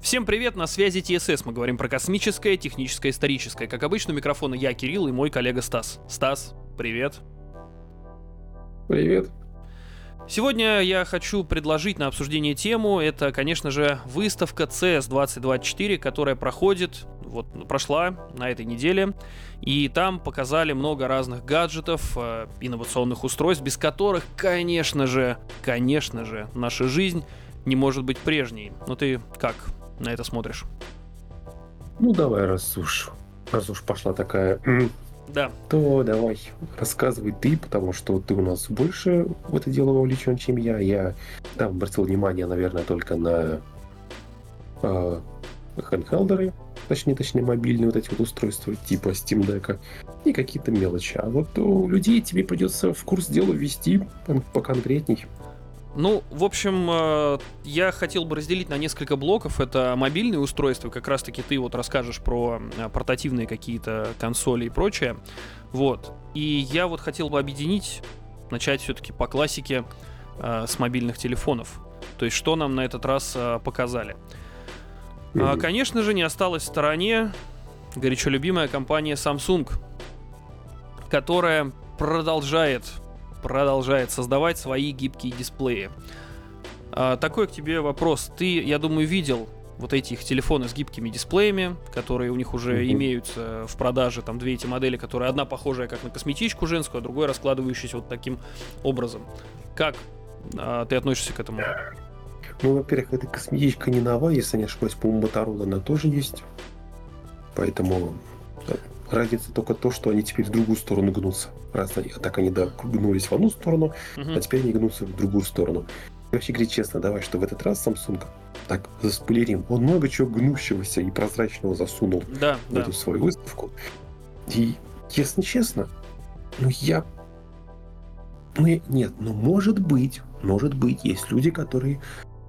Всем привет, на связи ТСС. Мы говорим про космическое, техническое, историческое. Как обычно, микрофона я, Кирилл, и мой коллега Стас. Стас, привет. Привет. Сегодня я хочу предложить на обсуждение тему. Это, конечно же, выставка CS 2024, которая проходит, вот прошла на этой неделе. И там показали много разных гаджетов, э, инновационных устройств, без которых, конечно же, конечно же, наша жизнь не может быть прежней. Ну ты как на это смотришь? Ну давай, раз уж, раз уж пошла такая да. То давай, рассказывай ты, потому что ты у нас больше в это дело вовлечен, чем я. Я там обратил внимание, наверное, только на э, хендхелдеры, точнее, точнее, мобильные вот эти вот устройства типа Steam Deck и какие-то мелочи. А вот у людей тебе придется в курс дела ввести поконкретней. Ну, в общем, э, я хотел бы разделить на несколько блоков. Это мобильные устройства, как раз-таки ты вот расскажешь про э, портативные какие-то консоли и прочее. Вот. И я вот хотел бы объединить, начать все-таки по классике э, с мобильных телефонов. То есть, что нам на этот раз показали. Mm-hmm. Конечно же, не осталась в стороне горячо любимая компания Samsung, которая продолжает продолжает создавать свои гибкие дисплеи. А, такой к тебе вопрос. Ты, я думаю, видел вот эти их телефоны с гибкими дисплеями, которые у них уже mm-hmm. имеются в продаже, там две эти модели, которые одна похожая как на косметичку женскую, а другой раскладывающийся вот таким образом. Как а, ты относишься к этому? Ну, во-первых, эта косметичка не новая, если не ошибаюсь, по-моему, Motorola она тоже есть. Поэтому Разница только то, что они теперь в другую сторону гнутся. Раз они, а так они да, гнулись в одну сторону, uh-huh. а теперь они гнутся в другую сторону. И вообще говорить честно, давай, что в этот раз Samsung так заспойлерим. Он много чего гнущегося и прозрачного засунул да, в да. эту свою выставку. И, если честно, ну я... Ну, я... нет, ну может быть, может быть, есть люди, которые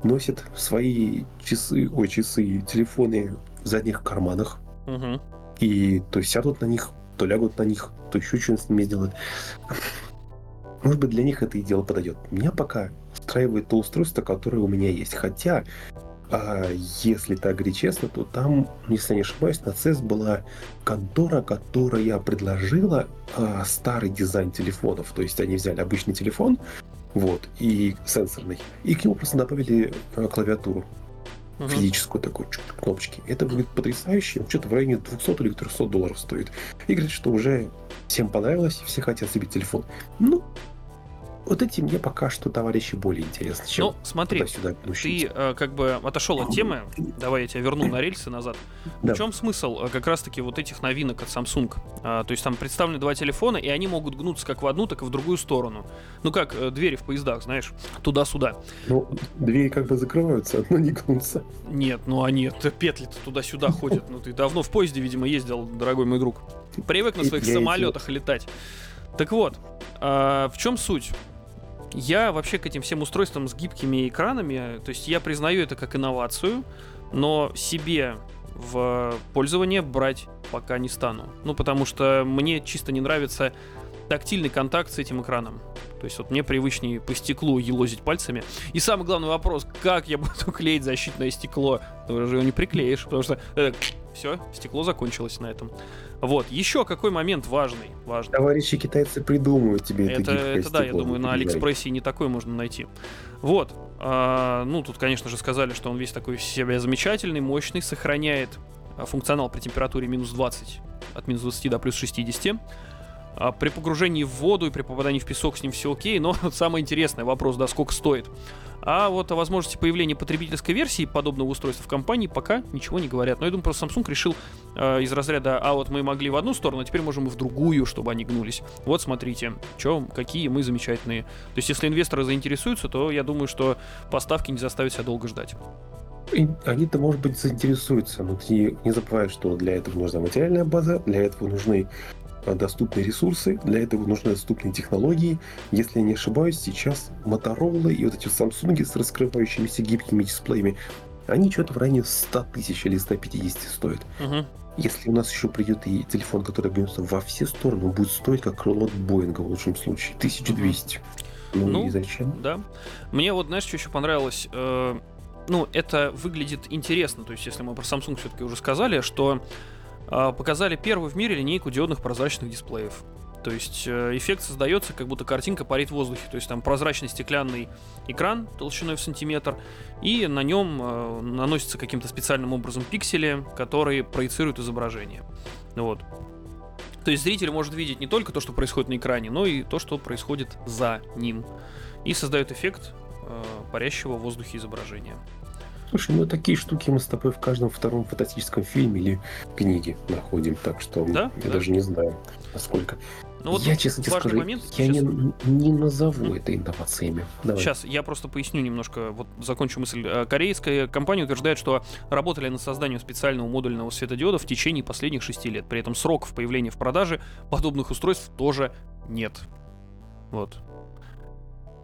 носят свои часы, ой, часы, телефоны в задних карманах. Угу. И то сядут на них, то лягут на них, то еще что-нибудь с ними сделают. Может быть, для них это и дело подойдет. Меня пока устраивает то устройство, которое у меня есть. Хотя, а, если так говорить честно, то там, если не ошибаюсь, на CES была контора, которая предложила а, старый дизайн телефонов. То есть они взяли обычный телефон, вот, и сенсорный, и к нему просто добавили а, клавиатуру физическую такую кнопочки. Это выглядит потрясающе. Что-то в районе 200 или 300 долларов стоит. И говорит, что уже всем понравилось, все хотят себе телефон. Ну, вот эти мне пока что товарищи более интересны, чем Ну, смотри, ты э, как бы отошел от темы, давай я тебя верну на рельсы назад. Да. В чем смысл э, как раз-таки вот этих новинок от Samsung? А, то есть там представлены два телефона, и они могут гнуться как в одну, так и в другую сторону. Ну как э, двери в поездах, знаешь, туда-сюда. Ну, двери как бы закрываются, но не гнутся. Нет, ну они, петли-то туда-сюда ходят. Ну ты давно в поезде, видимо, ездил, дорогой мой друг. Привык на своих самолетах летать. Так вот, а, в чем суть? Я вообще к этим всем устройствам с гибкими экранами, то есть я признаю это как инновацию, но себе в пользование брать пока не стану. Ну, потому что мне чисто не нравится тактильный контакт с этим экраном. То есть вот мне привычнее по стеклу елозить пальцами. И самый главный вопрос, как я буду клеить защитное стекло? Ты же его не приклеишь, потому что э, все, стекло закончилось на этом. Вот, еще какой момент важный, важный. Товарищи китайцы придумают тебе это. Это, это да, я думаю, на Алиэкспрессе не такой можно найти. Вот, а, ну тут, конечно же, сказали, что он весь такой в себе замечательный, мощный, сохраняет а, функционал при температуре минус 20, от минус 20 до плюс 60. А при погружении в воду и при попадании в песок с ним все окей, но самый интересный вопрос, да, сколько стоит. А вот о возможности появления потребительской версии подобного устройства в компании пока ничего не говорят. Но я думаю, просто Samsung решил э, из разряда, а вот мы могли в одну сторону, а теперь можем и в другую, чтобы они гнулись. Вот смотрите, чё, какие мы замечательные. То есть, если инвесторы заинтересуются, то я думаю, что поставки не заставят себя долго ждать. Они-то, может быть, заинтересуются, но ты не забывай, что для этого нужна материальная база, для этого нужны Э, доступные ресурсы, для этого нужны доступные технологии. Если я не ошибаюсь, сейчас Motorola и вот эти Samsung с раскрывающимися гибкими дисплеями, они что-то в районе 100 тысяч или 150 стоят. Угу. Если у нас еще придет и телефон, который гнется во все стороны, он будет стоить как крыло от Боинга в лучшем случае. 1200. Угу. Ну, ну и зачем? Да. Мне вот, знаешь, что еще понравилось? Э, ну, это выглядит интересно. То есть, если мы про Samsung все-таки уже сказали, что показали первую в мире линейку диодных прозрачных дисплеев. То есть э, эффект создается, как будто картинка парит в воздухе. То есть там прозрачный стеклянный экран толщиной в сантиметр, и на нем э, наносятся каким-то специальным образом пиксели, которые проецируют изображение. Вот. То есть зритель может видеть не только то, что происходит на экране, но и то, что происходит за ним. И создает эффект э, парящего в воздухе изображения. Слушай, ну такие штуки мы с тобой в каждом втором фантастическом фильме или книге находим, так что да? я да. даже не знаю, насколько. Ну, вот я, честно тебе скажу, момент, я сейчас... не, не назову mm. это инновациями. Давай. Сейчас я просто поясню немножко, вот закончу мысль. Э, корейская компания утверждает, что работали над созданием специального модульного светодиода в течение последних шести лет. При этом сроков появления в продаже подобных устройств тоже нет. Вот.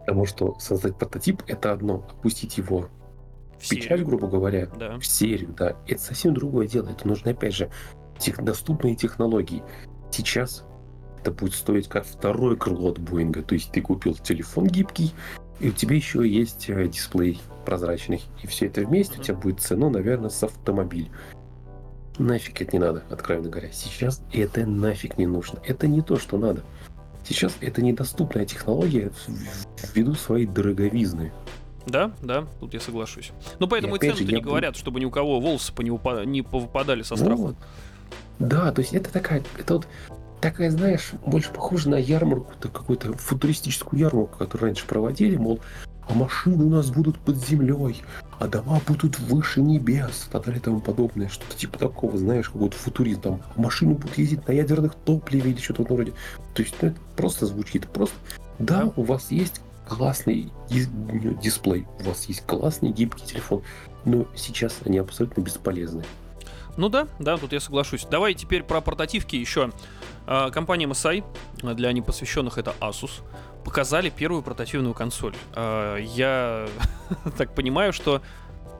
Потому что создать прототип это одно, опустить его в печать, грубо говоря, да. в серию, да, это совсем другое дело. Это нужно, опять же, тех, доступные технологии. Сейчас это будет стоить как второе крыло от Боинга. То есть ты купил телефон гибкий, и у тебя еще есть э, дисплей прозрачный. И все это вместе mm-hmm. у тебя будет цена, наверное, с автомобиль. Нафиг это не надо, откровенно говоря. Сейчас это нафиг не нужно. Это не то, что надо. Сейчас это недоступная технология ввиду своей дороговизны. Да, да, тут я соглашусь. Но поэтому и, и цены-то не говорят, чтобы ни у кого волосы по не, упа- не повыпадали со страху. Вот. Да, то есть это такая, это вот такая, знаешь, больше похожа на ярмарку, так какую-то футуристическую ярмарку, которую раньше проводили, мол, а машины у нас будут под землей, а дома будут выше небес, и так далее и тому подобное. Что-то типа такого, знаешь, какой-то футуризм. Там машины будут ездить на ядерных топливе или что-то в этом роде. То есть ну, это просто звучит. Просто, да, у вас есть классный дисплей, у вас есть классный гибкий телефон, но сейчас они абсолютно бесполезны. Ну да, да, тут я соглашусь. Давай теперь про портативки еще. А, компания MSI, для непосвященных это Asus, показали первую портативную консоль. А, я так понимаю, что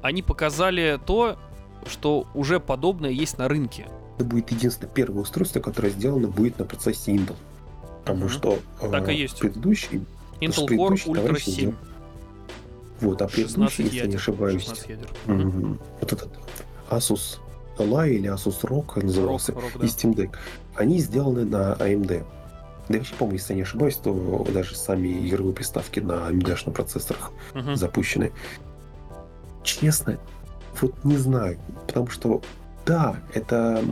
они показали то, что уже подобное есть на рынке. Это будет единственное первое устройство, которое сделано будет на процессе Intel. Потому mm-hmm. что так и есть. предыдущий Intel Core Ultra 7. Делал... Вот, а предыдущий, если ядер, не ошибаюсь, mm-hmm. вот этот Asus Ally или Asus ROG назывался, Rock, Rock, да. и Steam Deck, они сделаны на AMD. Да я вообще помню, если я не ошибаюсь, то даже сами игровые приставки на AMD процессорах uh-huh. запущены. Честно, вот не знаю, потому что да, это,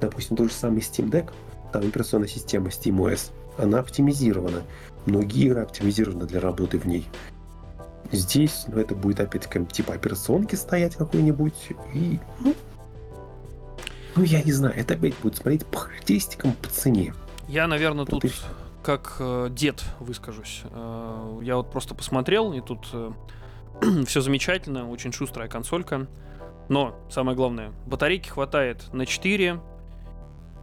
допустим, тот же самый Steam Deck, там операционная система SteamOS, она оптимизирована. Многие игры оптимизированы для работы в ней. Здесь, ну, это будет опять-таки типа операционки стоять какой-нибудь, и, ну, ну, я не знаю, это опять будет смотреть по характеристикам, по цене. Я, наверное, вот тут как э, дед выскажусь. Э, я вот просто посмотрел, и тут э, все замечательно, очень шустрая консолька. Но, самое главное, батарейки хватает на 4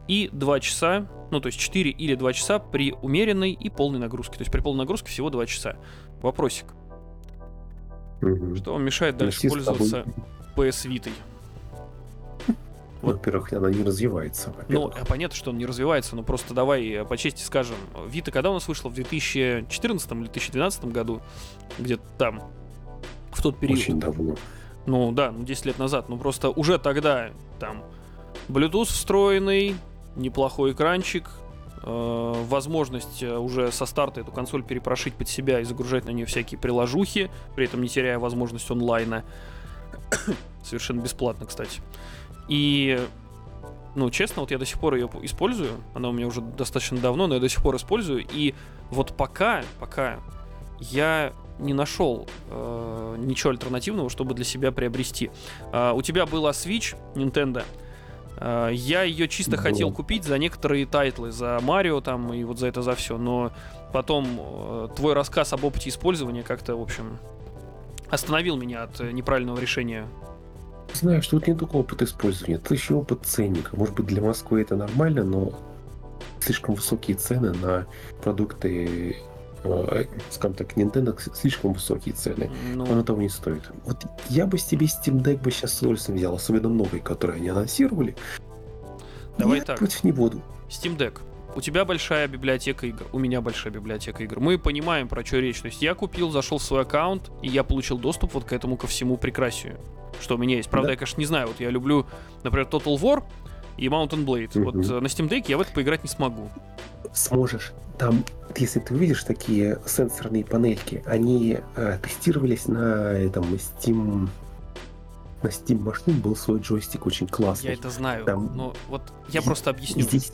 и 2 часа, ну, то есть 4 или 2 часа при умеренной и полной нагрузке. То есть при полной нагрузке всего 2 часа. Вопросик. Угу. Что вам мешает дальше Носи пользоваться PS Vita? Вот. Во-первых, она не развивается. Ну, а понятно, что он не развивается, но просто давай э, по чести скажем, Вита когда у нас вышла? В 2014 или 2012 году? Где-то там. В тот период. Очень давно. Ну да, ну 10 лет назад. Ну просто уже тогда там Bluetooth встроенный, неплохой экранчик, э, возможность э, уже со старта эту консоль перепрошить под себя и загружать на нее всякие приложухи, при этом не теряя возможность онлайна. Совершенно бесплатно, кстати. И, ну, честно, вот я до сих пор ее использую. Она у меня уже достаточно давно, но я до сих пор использую. И вот пока, пока я не нашел э, ничего альтернативного, чтобы для себя приобрести. Э, у тебя была Switch Nintendo. Э, я ее чисто хотел купить за некоторые тайтлы, за Марио там и вот за это за все, но потом э, твой рассказ об опыте использования как-то, в общем, остановил меня от неправильного решения что тут не только опыт использования, это еще опыт ценника. Может быть, для Москвы это нормально, но слишком высокие цены на продукты э, скажем так, Nintendo слишком высокие цены. Ну... Оно того не стоит. Вот я бы себе Steam Deck бы сейчас с удовольствием взял, особенно новый, который они анонсировали. Давай я так. против не буду. Steam Deck. у тебя большая библиотека игр, у меня большая библиотека игр. Мы понимаем, про что речь. То есть я купил, зашел в свой аккаунт, и я получил доступ вот к этому ко всему прекрасию, что у меня есть. Правда, Да. я, конечно, не знаю. Вот я люблю, например, Total War и Mountain Blade. Мгм. Вот э, на Steam Deck я в это поиграть не смогу. Сможешь. Там, если ты увидишь такие сенсорные панельки, они э, тестировались на этом Steam... На Steam машин был свой джойстик очень классный. Я это знаю. Там- Но вот я И- просто объясню. здесь,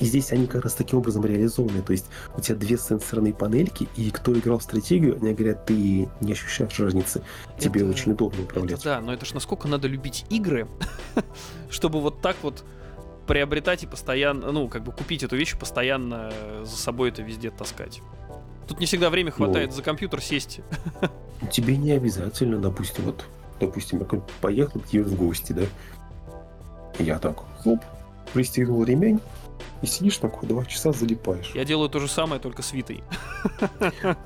и здесь они как раз таким образом реализованы. То есть у тебя две сенсорные панельки, и кто играл в стратегию, они говорят, ты не ощущаешь разницы. Тебе Это- очень удобно Это управлять. да, но это ж насколько надо любить игры, чтобы вот так вот приобретать и постоянно, ну, как бы купить эту вещь и постоянно за собой это везде таскать. Тут не всегда время хватает Ну. за компьютер сесть. Тебе не обязательно, допустим, вот, допустим, я поехал к тебе в гости, да? Я так, хоп, пристегнул ремень, и сидишь такой, два часа залипаешь. Я делаю то же самое, только с Витой.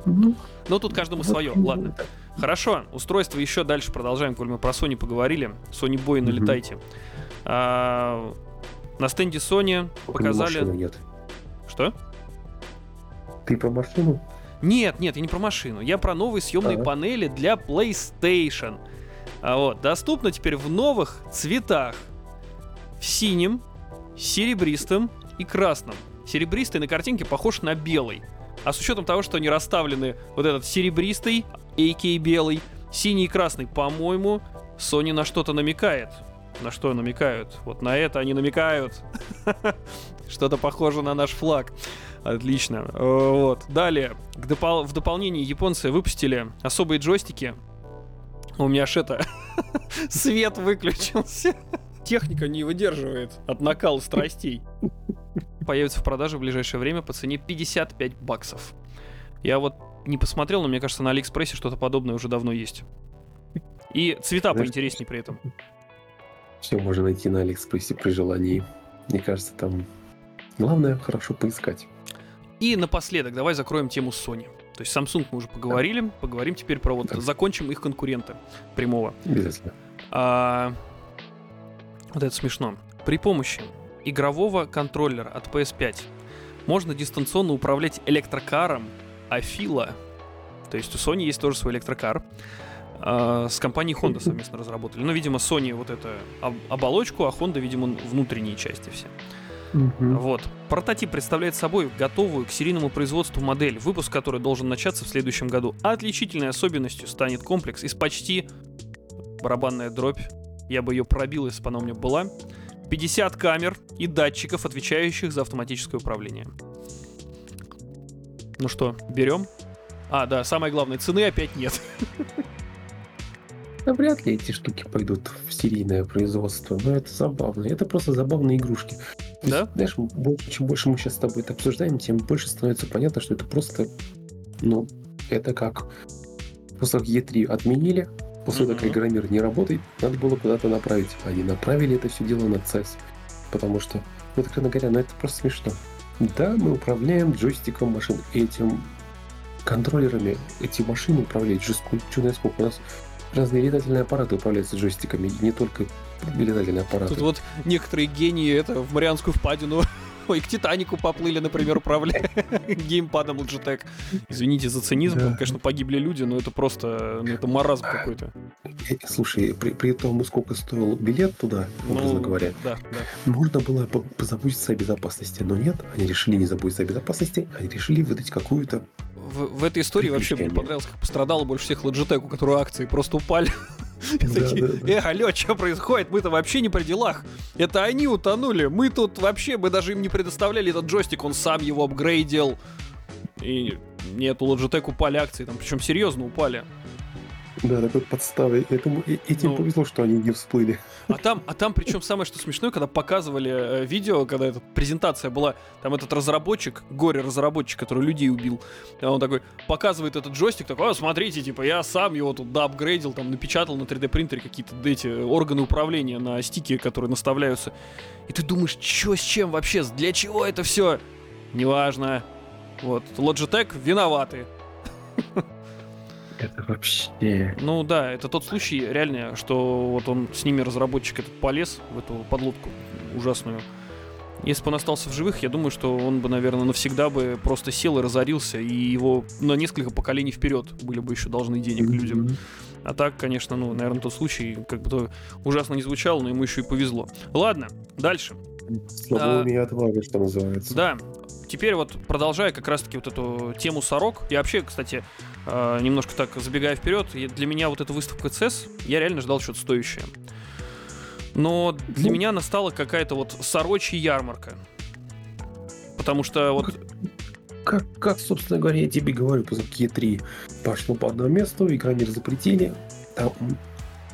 Ну, Но тут каждому свое. именно Ладно. Хорошо, устройство еще дальше продолжаем, коль мы про Sony поговорили. Sony Boy, налетайте. А, на стенде Sony показали... нет. Что? Ты про машину? Нет, нет, я не про машину. Я про новые съемные Ага. панели для PlayStation. А вот, доступно теперь в новых цветах. В синем, серебристом и красном. Серебристый на картинке похож на белый. А с учетом того, что они расставлены вот этот серебристый, а.к.а. белый, синий и красный, по-моему, Sony на что-то намекает. На что намекают? Вот на это они намекают. Что-то похоже на наш флаг. Отлично. Э, Вот. Далее. допол- в дополнение японцы выпустили особые джойстики. У меня аж это... Свет выключился. Техника не выдерживает от накала страстей. Появится в продаже в ближайшее время по цене 55 баксов. Я вот не посмотрел, но мне кажется, на Алиэкспрессе что-то подобное уже давно есть. И цвета Знаешь, поинтереснее при этом. Все можно найти на Алиэкспрессе при желании. Мне кажется, там главное хорошо поискать. И напоследок, давай закроем тему Sony. То есть Samsung мы уже поговорили, поговорим теперь про вот, Да. закончим их конкурента прямого. Обязательно. А, вот это смешно. При помощи игрового контроллера от PS5 можно дистанционно управлять электрокаром Афила. То есть у Sony есть тоже свой электрокар. А, с компанией Honda совместно разработали. Ну, видимо, Sony вот эту об- оболочку, а Honda, видимо, внутренние части все. Мгм. Вот. Прототип представляет собой готовую к серийному производству модель, выпуск которой должен начаться в следующем году. Отличительной особенностью станет комплекс из почти барабанная дробь. Я бы ее пробил, если бы она у меня была. 50 камер и датчиков, отвечающих за автоматическое управление. Ну что, берем? А, да, самое главное, цены опять нет. Да вряд ли эти штуки пойдут в серийное производство, но это забавно. Это просто забавные игрушки. То есть, Да? Знаешь, больше, чем больше мы сейчас с тобой это обсуждаем, тем больше становится понятно, что это просто, ну, это как как E3 отменили, после того, как. Игромир не работает, надо было куда-то направить. Они направили это все дело на CES, потому что, ну, откровенно говоря, ну, это просто смешно. Да, мы управляем джойстиком машин этим контроллерами. Эти машины управляют же сколько, чё знает сколько. У нас разные летательные аппараты управляются джойстиками, и не только летательные аппараты. Тут вот некоторые гении это в Марианскую впадину Ой, к Титанику поплыли, например, управляя геймпадом Logitech. Извините за цинизм, Да. конечно, погибли люди, но это просто, ну, это маразм какой-то. Э, Слушай, при, при том, сколько стоил билет туда, образно Ну, говоря, Да, да. можно было по- позаботиться о безопасности, но нет, они решили не заботиться о безопасности, они решили выдать какую-то... В, в этой истории вообще мне понравилось, как пострадало больше всех Logitech, у которого акции просто упали. И Да, такие, да, да. э, алло, что происходит? Мы-то вообще не при делах. Это они утонули. Мы тут вообще, мы даже им не предоставляли этот джойстик, он сам его апгрейдил. И нет, у Logitech упали акции, там причем серьезно упали. Да, такой подставы. Этому, э- этим Ну. повезло, что они не всплыли. А там, а там причем самое что смешное, когда показывали э, видео, когда эта презентация была, там этот разработчик, горе-разработчик, который людей убил, а он такой показывает этот джойстик, такой, «О, смотрите, типа, я сам его тут доапгрейдил, там, напечатал на 3D принтере какие-то эти органы управления на стике, которые наставляются. И ты думаешь, что с чем вообще, для чего это все? Неважно. Вот, Logitech виноваты. Это вообще... Ну да, это тот случай реально, что вот он с ними разработчик этот полез в эту подлодку ужасную. Если бы он остался в живых, я думаю, что он бы, наверное, навсегда бы просто сел и разорился, и его на несколько поколений вперед были бы еще должны денег людям. А так, конечно, ну, наверное, тот случай как бы то ужасно не звучал, но ему еще и повезло. Ладно, дальше. Слабоумие а, отваги, что называется. Да. Теперь вот продолжая как раз-таки вот эту тему сорок. Я вообще, кстати, а, немножко так забегая вперед, для меня вот эта выставка ЦС, я реально ждал что-то стоящее. Но для ну, меня настала какая-то вот сорочья ярмарка. Потому что вот... Как, как, собственно говоря, я тебе говорю, по Е3 пошло по одному месту, игромир запретили, там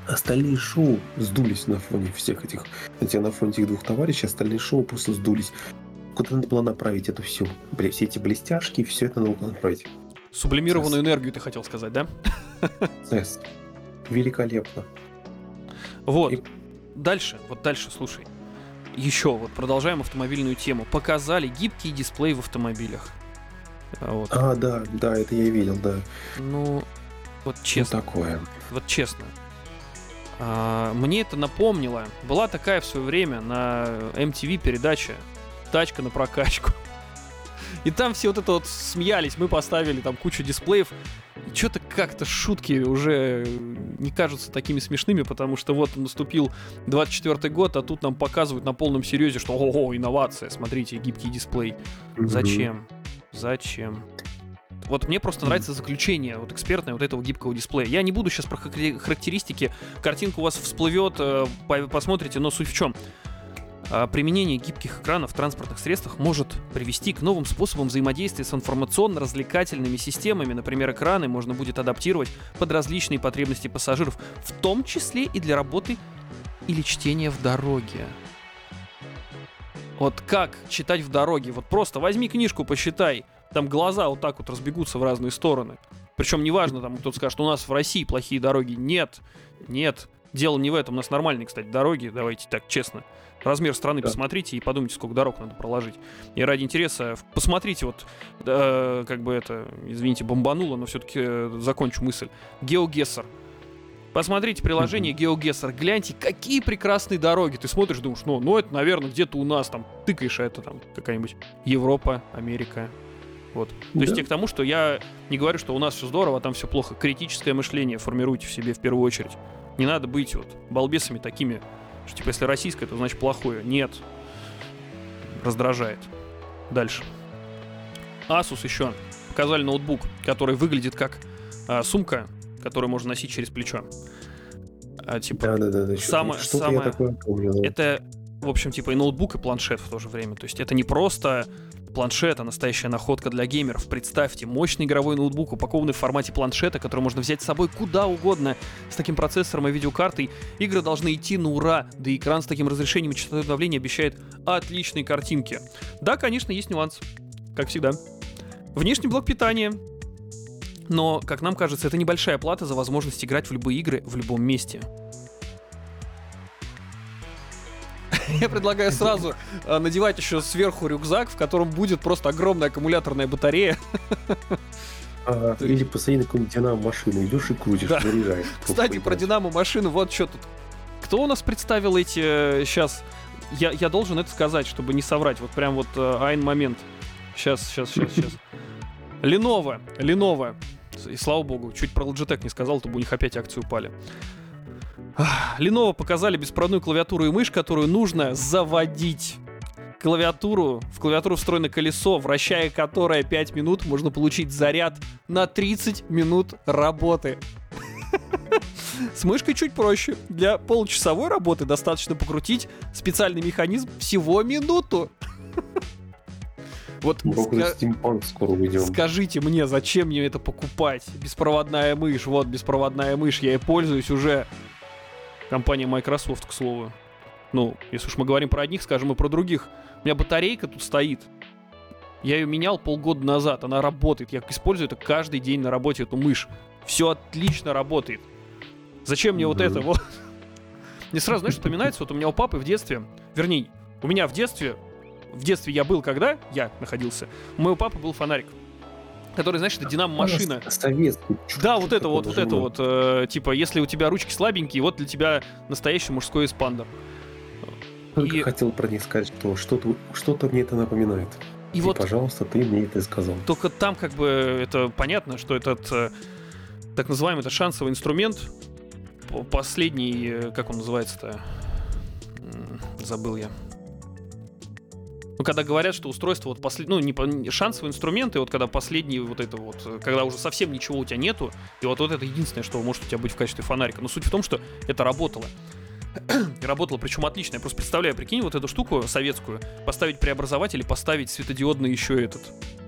остальные шоу сдулись на фоне всех этих, хотя на фоне этих двух товарищей, остальные шоу просто сдулись. Куда надо было направить эту всю, все эти блестяшки, все это надо было направить. Сублимированную энергию ты хотел сказать, да? Великолепно. Вот. И дальше, вот дальше, слушай. Еще вот продолжаем автомобильную тему. Показали гибкий дисплей в автомобилях. А, вот. А, да, да, это я видел, да. Ну, вот честно. Ну, такое. Вот честно. А, мне это напомнило. Была такая в свое время на MTV передача «Тачка на прокачку». И там все вот это вот смеялись, мы поставили там кучу дисплеев. И что-то как-то шутки уже не кажутся такими смешными, потому что вот наступил 24 год, а тут нам показывают на полном серьезе, что ого, инновация, смотрите, гибкий дисплей. Зачем? Зачем? Вот мне просто нравится заключение вот экспертное вот этого гибкого дисплея. Я не буду сейчас про характеристики, картинка у вас всплывет, э, посмотрите, но суть в чем? А применение гибких экранов в транспортных средствах может привести к новым способам взаимодействия с информационно-развлекательными системами. Например, экраны можно будет адаптировать под различные потребности пассажиров, в том числе и для работы или чтения в дороге. Вот как читать в дороге? Вот просто возьми книжку, посчитай. Там глаза вот так вот разбегутся в разные стороны. Причем неважно, там кто-то скажет, у нас в России плохие дороги. Нет, нет. Дело не в этом. У нас нормальные, кстати, дороги, давайте так честно размер страны да. посмотрите и подумайте, сколько дорог надо проложить. И ради интереса посмотрите вот, э, как бы это, извините, бомбануло, но все-таки э, закончу мысль. GeoGuessr. Посмотрите приложение GeoGuessr, гляньте, какие прекрасные дороги. Ты смотришь, думаешь, ну, ну это, наверное, где-то у нас там тыкаешь, а это там какая-нибудь Европа, Америка. Вот. То да. есть я к тому, что я не говорю, что у нас все здорово, а там все плохо. Критическое мышление формируйте в себе в первую очередь. Не надо быть вот балбесами такими что, типа, если российское, то значит плохое. Нет. Раздражает. Дальше. Asus еще показали ноутбук, который выглядит как а, сумка, которую можно носить через плечо. А, типа, да, да, да, да. Самое, что самое... Я такое помню, да. Это, в общем, типа и ноутбук, и планшет в то же время. То есть это не просто планшета, настоящая находка для геймеров. Представьте, мощный игровой ноутбук, упакованный в формате планшета, который можно взять с собой куда угодно. С таким процессором и видеокартой игры должны идти на ура, да и экран с таким разрешением и частотой давления обещает отличные картинки. Да, конечно, есть нюанс, как всегда. Внешний блок питания, но, как нам кажется, это небольшая плата за возможность играть в любые игры в любом месте. Я предлагаю сразу э, надевать еще сверху рюкзак, в котором будет просто огромная аккумуляторная батарея. А, или посади на какую-нибудь динамо-машину, идешь и крутишь, да. заряжаешь. Кстати, про динамо-машину, вот что тут. Кто у нас представил эти сейчас? Э, я, я должен это сказать, чтобы не соврать. Вот прям вот э, айн момент. Сейчас, сейчас, сейчас, сейчас. Lenovo, Lenovo. И слава богу, чуть про Logitech не сказал, то бы у них опять акции упали. Lenovo показали беспроводную клавиатуру и мышь, которую нужно заводить. Клавиатуру, в клавиатуру встроено колесо, вращая которое 5 минут, можно получить заряд на 30 минут работы. С мышкой чуть проще. Для получасовой работы достаточно покрутить специальный механизм всего минуту. Вот ска- скоро уйдем. Скажите мне, зачем мне это покупать? Беспроводная мышь, вот беспроводная мышь, я ей пользуюсь уже Компания Microsoft, к слову. Ну, если уж мы говорим про одних, скажем и про других. У меня батарейка тут стоит. Я ее менял полгода назад. Она работает. Я использую это каждый день на работе, эту мышь. Все отлично работает. Зачем мне вот это вот? Мне сразу, знаешь, вспоминается, вот у меня у папы в детстве, вернее, у меня в детстве, в детстве я был когда, я находился, у моего папы был фонарик который, знаешь, это динамо-машина. Советский. Да, вот это вот, вот это вот. Э, типа, если у тебя ручки слабенькие, вот для тебя настоящий мужской эспандер. Только И- хотел про них сказать, что что-то что мне это напоминает. И И, вот пожалуйста, ты мне это сказал. Только там как бы это понятно, что этот э, так называемый это шансовый инструмент, по- последний, э, как он называется-то, забыл я. Ну, когда говорят, что устройство вот послед... ну, не, по- шансовые инструменты, вот когда последний вот это вот, э, когда уже совсем ничего у тебя нету, и вот, вот это единственное, что может у тебя быть в качестве фонарика. Но суть в том, что это работало. И работало, причем отлично. Я просто представляю, прикинь, вот эту штуку советскую, поставить преобразователь и поставить светодиодный еще этот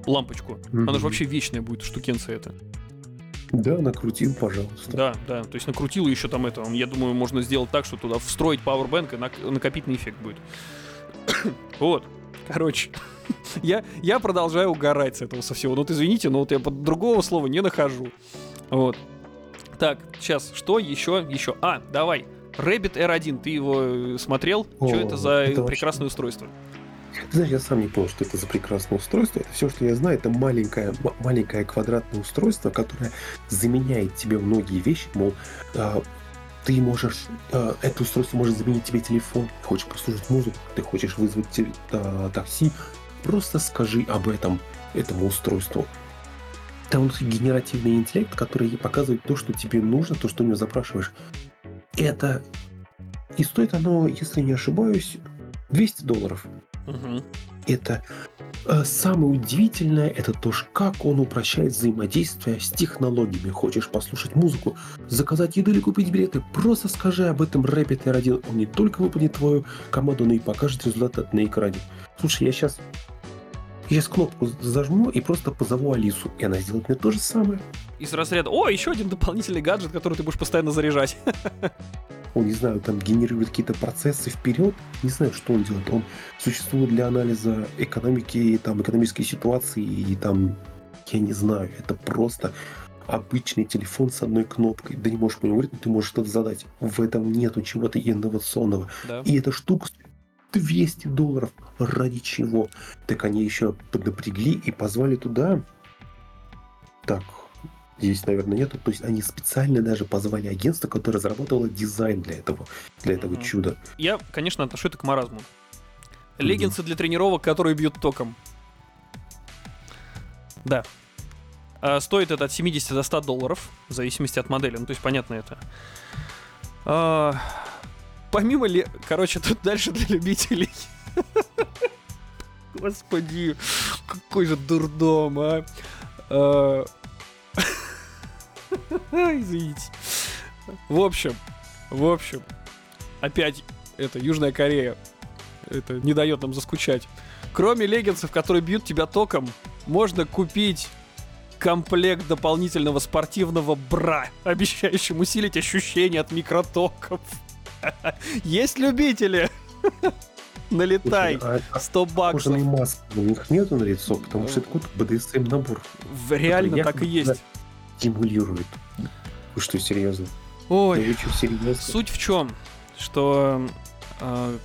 лампочку. Она же вообще вечная будет, штукенция эта. Да, накрутил, пожалуйста. Да, да. То есть накрутила еще там это. Я думаю, можно сделать так, что туда встроить Powerbank и нак- накопительный эффект будет. вот. Короче. я, я продолжаю угорать с этого со всего. Ну вот извините, но вот я под другого слова не нахожу. Вот. Так, сейчас, что еще? Еще. А, давай. Rabbit R1, ты его э, смотрел? О, что это за это прекрасное устройство? Ты знаешь, я сам не понял, что это за прекрасное устройство. Это все, что я знаю, это маленькое, маленькое квадратное устройство, которое заменяет тебе многие вещи. Мол, а, ты можешь, а, это устройство может заменить тебе телефон. Ты хочешь послушать музыку, ты хочешь вызвать а, такси. Просто скажи об этом этому устройству. Там генеративный интеллект, который показывает то, что тебе нужно, то, что у него запрашиваешь. Это... И стоит оно, если не ошибаюсь, 200 долларов Мгм. Это э, самое удивительное, это то, как он упрощает взаимодействие с технологиями. Хочешь послушать музыку, заказать еду или купить билеты, просто скажи об этом Rapid R1. Он не только выполнит твою команду, но и покажет результат на экране. Слушай, я сейчас я сейчас кнопку зажму и просто позову Алису, и она сделает мне то же самое. Из разряда, о, еще один дополнительный гаджет, который ты будешь постоянно заряжать. Он, не знаю, там генерирует какие-то процессы вперед. Не знаю, что он делает. Он существует для анализа экономики, там, экономической ситуации и там, я не знаю, это просто обычный телефон с одной кнопкой. Да не можешь по нему говорить, но ты можешь что-то задать. В этом нету чего-то инновационного. Да. И эта штука стоит 200 долларов. Ради чего? Так они еще поднапрягли и позвали туда. Так, здесь, наверное, нету. То есть они специально даже позвали агентство, которое разработало дизайн для этого, для этого Мгм. чуда. Я, конечно, отношу это к маразму. Леггинсы для тренировок, которые бьют током. Да. А, стоит это от 70 до 100 долларов, в зависимости от модели. Ну, то есть, понятно это. А, помимо ли... Короче, тут дальше для любителей. Господи, какой же дурдом, а. Извините. В общем, в общем, опять это Южная Корея. Это не дает нам заскучать. Кроме леггинсов, которые бьют тебя током, можно купить комплект дополнительного спортивного бра, обещающим усилить ощущение от микротоков. Есть любители? Налетай. Слушай, а- 100 баксов. кожаные маски у них нету на лицо, потому что это какой-то BDSM набор Реально так и есть. Стимулирует. Вы что, серьезно? Да Ой, что, серьезно? Суть в чем, что э,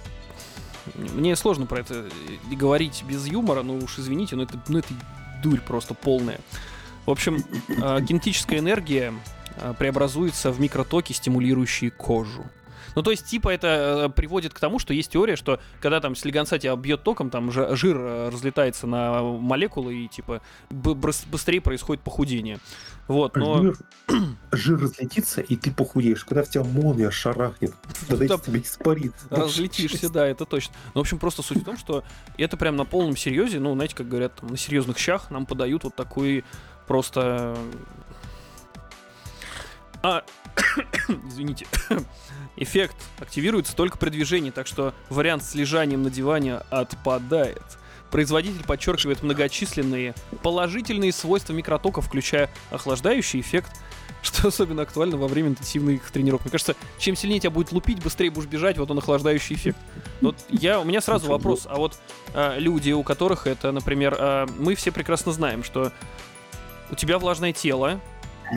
мне сложно про это говорить без юмора, ну уж извините, но это, ну, это дурь просто полная. В общем, э, кинетическая энергия э, преобразуется в микротоки, стимулирующие кожу. Ну, то есть, типа, это э, приводит к тому, что есть теория, что когда там слегонца тебя бьет током, там жи- жир э, разлетается на молекулы и, типа, быстрее происходит похудение. Вот, но... Жир, разлетится, и ты похудеешь. Когда в тебя молния шарахнет, тогда Да, тебя испарится. Разлетишься, да, это точно. Ну, в общем, просто суть в том, что это прям на полном серьезе, ну, знаете, как говорят, там, на серьезных щах нам подают вот такой просто... А, извините. Эффект активируется только при движении, так что вариант с лежанием на диване отпадает. Производитель подчеркивает многочисленные положительные свойства микротока, включая охлаждающий эффект, что особенно актуально во время интенсивных тренировок. Мне кажется, чем сильнее тебя будет лупить, быстрее будешь бежать, вот он охлаждающий эффект. Вот я, у меня сразу вопрос, а вот а, люди, у которых это, например, а, мы все прекрасно знаем, что у тебя влажное тело,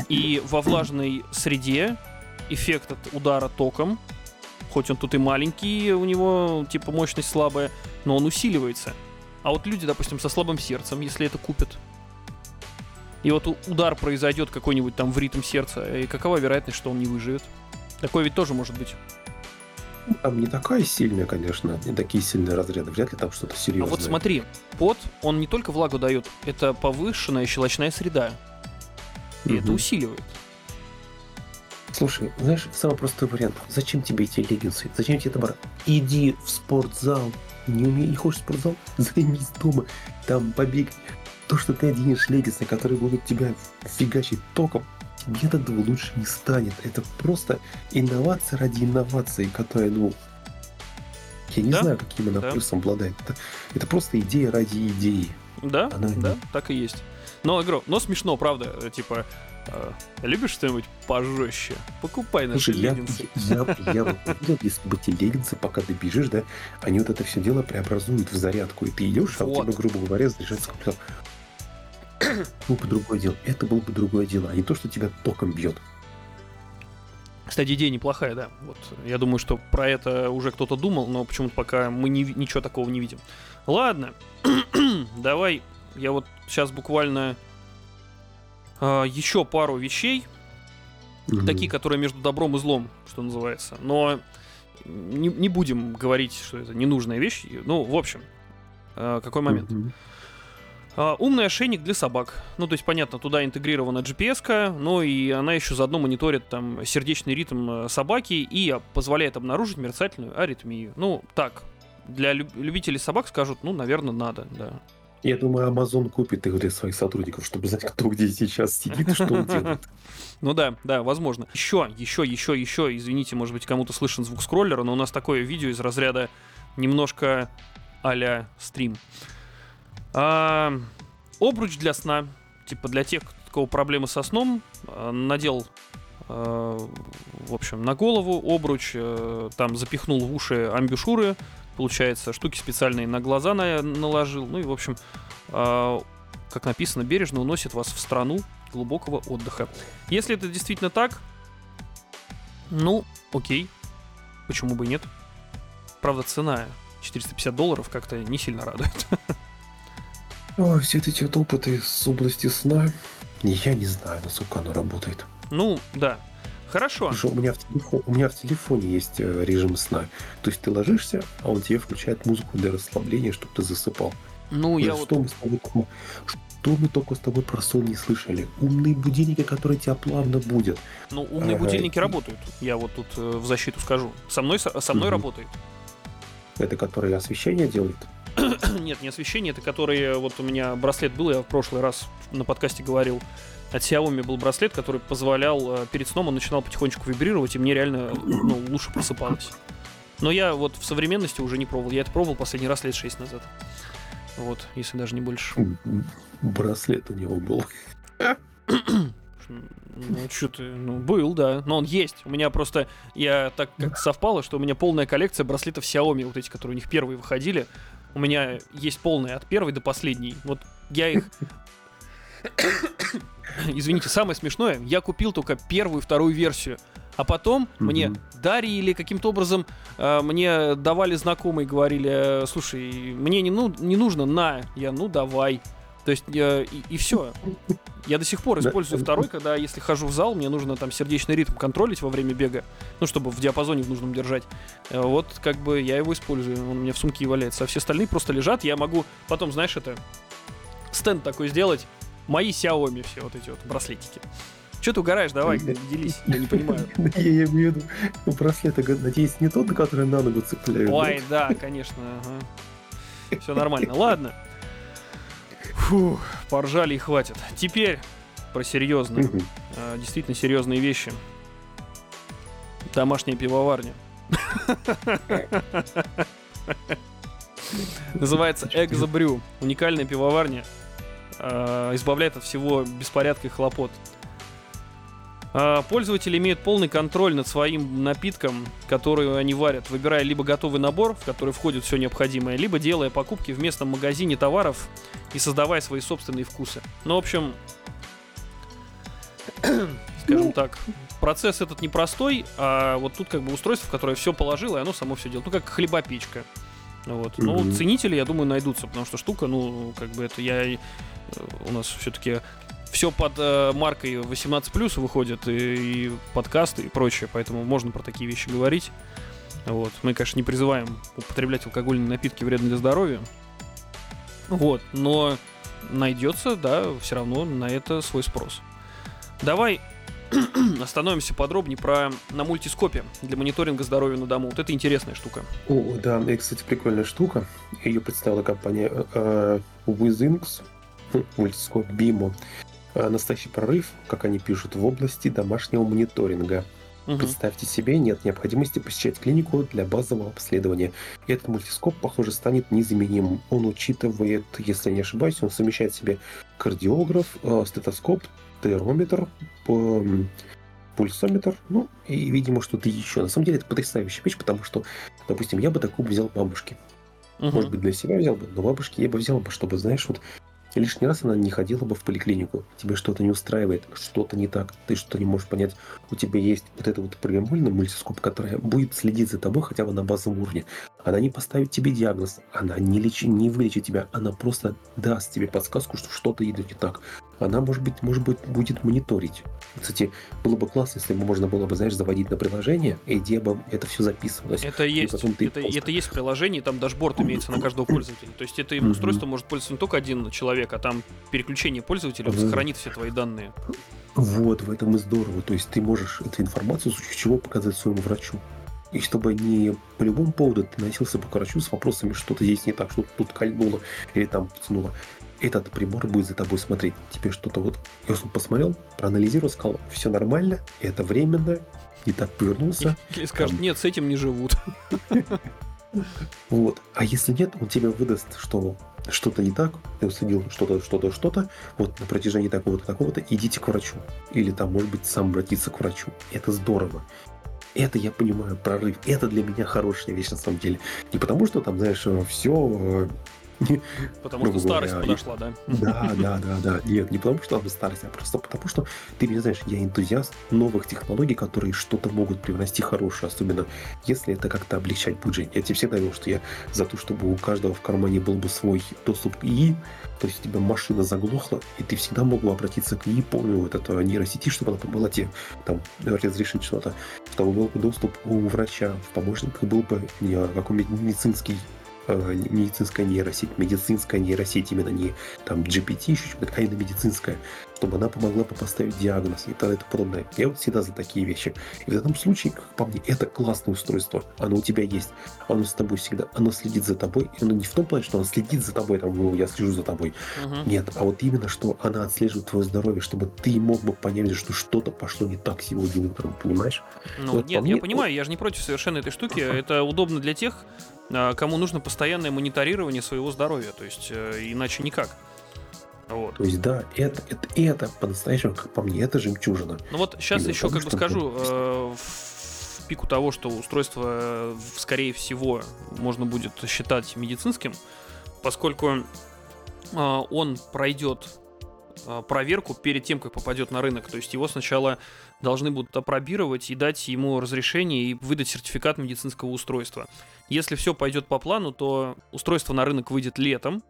и во влажной среде эффект от удара током, хоть он тут и маленький, у него типа мощность слабая, но он усиливается. А вот люди, допустим, со слабым сердцем, если это купят, и вот удар произойдет какой-нибудь там в ритм сердца, и какова вероятность, что он не выживет? Такое ведь тоже может быть. Там не такая сильная, конечно, не такие сильные разряды, вряд ли там что-то А серьезное. вот смотри, пот, он не только влагу дает, это повышенная щелочная среда. И это Мгм. усиливает. Слушай, знаешь, самый простой вариант. Зачем тебе эти леггинсы? Зачем тебе это брать? Иди в спортзал. Не, уме... не хочешь в спортзал? Займись дома. Там побегай. То, что ты оденешь леггинсы, которые будут тебя фигачить током, тебе от этого лучше не станет. Это просто инновация ради инновации, которая, ну, я не Да, знаю, каким она да. плюсом обладает. Это, это просто идея ради идеи. Да, Она- да, так и есть. Но, игру, но смешно, правда. Типа, любишь что-нибудь пожестче? Покупай наши Слушай, я, леггинсы. я, я вот видел, если бы эти леггинсы, пока ты бежишь, да, они вот это все дело преобразуют в зарядку, и ты идешь, а у Вот. тебя, грубо говоря, заряжается компьютер. Было бы другое дело. Это было бы другое дело, а не то, что тебя током бьет. Кстати, идея неплохая, да. Вот, я думаю, что про это уже кто-то думал, но почему-то пока мы не ничего такого не видим. Ладно, давай. Я вот сейчас буквально а, еще пару вещей, такие, которые между добром и злом, что называется. Но не, не будем говорить, что это ненужная вещь. Ну, в общем, а, какой момент? А, умный ошейник для собак. Ну, то есть, понятно, туда интегрирована GPS, но и она еще заодно мониторит там сердечный ритм э, собаки и а, позволяет обнаружить мерцательную аритмию. Ну, так, для люб- любителей собак скажут, ну, наверное, надо, да. Я думаю, Amazon купит их для своих сотрудников, чтобы знать, кто где сейчас сидит и что он делает. Ну да, да, возможно. Еще, еще, еще, еще, извините, может быть, кому-то слышен звук скроллера, но у нас такое видео из разряда немножко а-ля стрим. А, обруч для сна. Типа для тех, у кого проблемы со сном, а, надел а, в общем, на голову обруч, э, там запихнул в уши амбушюры, получается, штуки специальные на глаза на- наложил, ну и, в общем, а, как написано, бережно уносит вас в страну глубокого отдыха. Если это действительно так, ну, окей, почему бы и нет. Правда, цена 450 долларов как-то не сильно радует. Ой, все эти вот опыты с области сна, я не знаю, насколько оно работает. Ну, да. Хорошо. Потому что у меня в, телефо- у меня в телефоне есть э, режим сна. То есть ты ложишься, а он тебе включает музыку для расслабления, чтобы ты засыпал. Ну, я что, вот... мы с тобой, что мы только с тобой про сон не слышали? Умные будильники, которые тебя плавно будут. Ну, умные Ага, будильники работают. Я вот тут э, в защиту скажу. Со мной, со, со мной Мгм. работает. Это которые освещение делают. Нет, не освещение, это который... Вот у меня браслет был, я в прошлый раз на подкасте говорил. От Xiaomi был браслет, который позволял э, перед сном он начинал потихонечку вибрировать, и мне реально ну, лучше просыпалось. Но я вот в современности уже не пробовал. Я это пробовал последний раз лет 6 назад. Вот, если даже не больше. Браслет у него был. Ну, что ты, ну, был, да. Но он есть. У меня просто, я так как совпало, что у меня полная коллекция браслетов Xiaomi, вот эти, которые у них первые выходили. У меня есть полная от первой до последней. Вот я их... Извините, самое смешное, я купил только первую и вторую версию. А потом мне Мгм. дарили каким-то образом, э, мне давали знакомые, говорили, э, слушай, мне не, ну, не нужно, на, я, ну давай. То есть, э, и, все. Я до сих пор использую второй, когда, если хожу в зал, мне нужно там сердечный ритм контролить во время бега, ну, чтобы в диапазоне в нужном держать. Э, Вот, как бы, я его использую, он у меня в сумке и валяется. А все остальные просто лежат, я могу потом, знаешь, это, стенд такой сделать, мои Xiaomi все вот эти вот браслетики. Че ты угораешь, давай, делись, я не понимаю. Я имею в виду браслет, я надеюсь, не тот, на который на ногу цепляют. Ой, да, конечно. Все нормально. Ладно. Фу, поржали и хватит. Теперь про серьезные, э, действительно серьезные вещи. Домашняя пивоварня. Называется Экзобрю. Уникальная пивоварня. Э, Избавляет от всего беспорядка и хлопот. А, Пользователи имеют полный контроль над своим напитком, который они варят, выбирая либо готовый набор, в который входит все необходимое, либо делая покупки в местном магазине товаров и создавая свои собственные вкусы. Ну, в общем, скажем так, процесс этот непростой, а вот тут как бы устройство, в которое все положило, и оно само все делает. Ну, как хлебопечка. Вот. Ну, ценители, я думаю, найдутся, потому что штука, ну, как бы это я... и, э, У нас все-таки все под э, маркой 18 выходит, и, и подкасты, и прочее, поэтому можно про такие вещи говорить. Вот. Мы, конечно, не призываем употреблять алкогольные напитки вредны для здоровья. Вот, но найдется, да, все равно на это свой спрос. Давай остановимся подробнее про на мультископе для мониторинга здоровья на дому. Вот это интересная штука. О, да, это, кстати, прикольная штука. Ее представила компания э, Withings, мультископ BIMO. Э, настоящий прорыв, как они пишут, в области домашнего мониторинга. Угу. Представьте себе, нет необходимости посещать клинику для базового обследования. Этот мультископ, похоже, станет незаменимым. Он учитывает, если не ошибаюсь, он совмещает в себе кардиограф, э, стетоскоп, термометр, пульсометр, ну и, видимо, что-то еще. На самом деле это потрясающая вещь, потому что, допустим, я бы такую взял бабушке. Угу. Может быть, для себя взял бы, но бабушке я бы взял бы, чтобы, знаешь, вот лишний раз она не ходила бы в поликлинику. Тебе что-то не устраивает, что-то не так, ты что-то не можешь понять. У тебя есть вот это вот программульный мультископ, которая будет следить за тобой хотя бы на базовом уровне. Она не поставит тебе диагноз, она не, лечи, не вылечит тебя, она просто даст тебе подсказку, что что-то идет не так. Она, может быть, может быть, будет мониторить. Кстати, было бы классно, если бы можно было бы, знаешь, заводить на приложение, и где бы это все записывалось. Это есть, это, просто... это есть приложение, там дашборд имеется на каждого пользователя. То есть это устройство может пользоваться не только один человек, а там переключение пользователя сохранит все твои данные. Вот, в этом и здорово. То есть ты можешь эту информацию, в случае чего, показать своему врачу. И чтобы не по любому поводу ты носился по врачу с вопросами, что-то здесь не так, что-то тут кольнуло или там ткнуло. Этот прибор будет за тобой смотреть. Тебе что-то вот... Я посмотрел, проанализировал, сказал, все нормально, это временно, не так повернулся. Или скажет, там... нет, с этим не живут. Вот. А если нет, он тебе выдаст, что что-то не так, ты уследил что-то, что-то, что-то, вот на протяжении такого-то, такого-то, идите к врачу. Или там, может быть, сам обратиться к врачу. Это здорово. Это я понимаю, прорыв. Это для меня хорошая вещь на самом деле. Не потому, что там, знаешь, все Потому что старость подошла, да? Да, да, да, да. Нет, не потому что старость, а просто потому что ты не знаешь, я энтузиаст новых технологий, которые что-то могут привнести хорошее, особенно если это как-то облегчать жить. Я тебе всегда говорил, что я за то, чтобы у каждого в кармане был бы свой доступ к ИИ, то есть у тебя машина заглохла, и ты всегда мог бы обратиться к ИИ, помню вот это нейросети, чтобы она помогла тебе там разрешить что-то, чтобы был бы доступ у врача, в помощник был бы не какой-нибудь медицинский медицинская нейросеть, медицинская нейросеть, именно не там GPT, еще а именно медицинская, чтобы она помогла бы поставить диагноз и далее и подобное. Я вот всегда за такие вещи. И в этом случае, как по мне, это классное устройство. Оно у тебя есть. Оно с тобой всегда. Оно следит за тобой. И оно не в том плане, что оно следит за тобой, там, ну, я слежу за тобой. Uh-huh. Нет, а вот именно, что она отслеживает твое здоровье, чтобы ты мог бы понять, что что-то пошло не так сегодня утром, понимаешь? Ну, вот нет, мне, я понимаю, я же не против совершенно этой штуки. Это удобно для тех, а, кому нужно постоянное мониторирование своего здоровья, то есть э, иначе никак. Вот. То есть, да, это, это, это по-настоящему, как по мне, это жемчужина. Ну вот сейчас Именно еще как бы скажу, э, в пику того, что устройство, э, скорее всего, можно будет считать медицинским, поскольку э, он пройдет проверку перед тем, как попадет на рынок. То есть его сначала должны будут опробировать и дать ему разрешение и выдать сертификат медицинского устройства. Если все пойдет по плану, то устройство на рынок выйдет летом.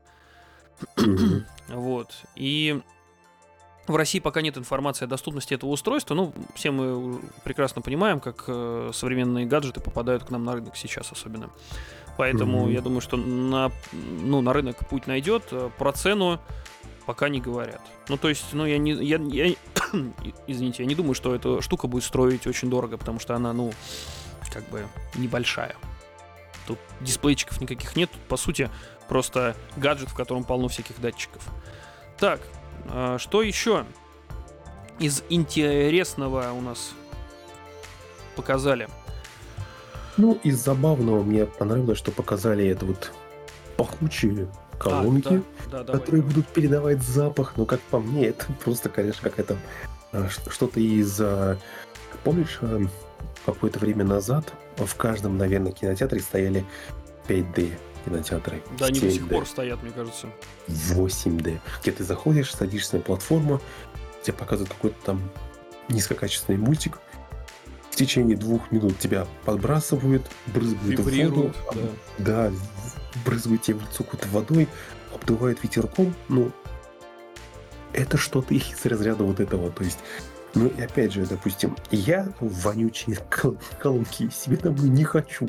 вот. И в России пока нет информации о доступности этого устройства. Ну, все мы прекрасно понимаем, как э, современные гаджеты попадают к нам на рынок сейчас особенно. Поэтому mm-hmm. я думаю, что на, ну, на рынок путь найдет. Э, про цену пока не говорят. Ну, то есть, ну, я не... Я, я, извините, я не думаю, что эта штука будет строить очень дорого, потому что она, ну, как бы небольшая. Тут дисплейчиков никаких нет. Тут, по сути, просто гаджет, в котором полно всяких датчиков. Так, э, что еще из интересного у нас показали? Ну, из забавного мне понравилось, что показали это вот пахучие колонки, а, да, да, которые давай. будут передавать запах. Но, как по мне, это просто, конечно, какая-то а, что-то из... А, помнишь, а, какое-то время назад в каждом, наверное, кинотеатре стояли 5D кинотеатры. Да, они до сих пор стоят, мне кажется. 8D. Где ты заходишь, садишься на платформу, тебе показывают какой-то там низкокачественный мультик, в течение двух минут тебя подбрасывают, брызгают в воду. Да. да, брызгают тебе в лицо какой-то водой, обдувают ветерком. Ну, это что-то из разряда вот этого. То есть Ну и опять же, допустим, я вонючие кол- колонки себе домой не хочу.